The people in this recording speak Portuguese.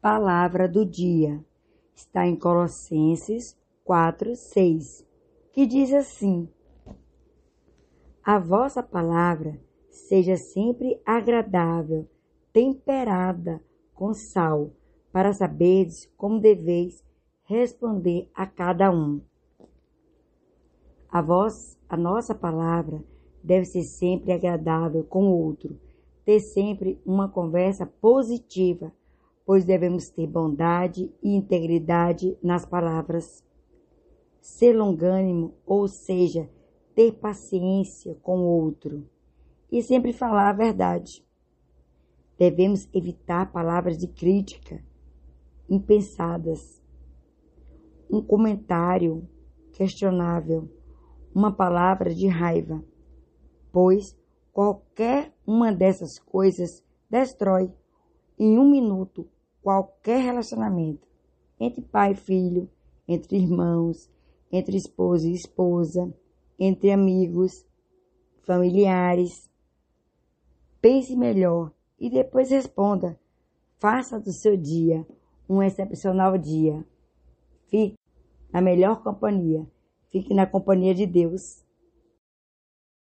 Palavra do dia está em Colossenses 4, 6, que diz assim: A vossa palavra seja sempre agradável, temperada com sal, para saberes como deveis responder a cada um. A voz, a nossa palavra deve ser sempre agradável com o outro, ter sempre uma conversa positiva, pois devemos ter bondade e integridade nas palavras. Ser longânimo, ou seja, ter paciência com o outro e sempre falar a verdade. Devemos evitar palavras de crítica impensadas, um comentário questionável, uma palavra de raiva, pois qualquer uma dessas coisas destrói em um minuto qualquer relacionamento entre pai e filho, entre irmãos, entre esposa e esposa, entre amigos, familiares. Pense melhor e depois responda. Faça do seu dia um excepcional dia. Fique na melhor companhia. Fique na companhia de Deus.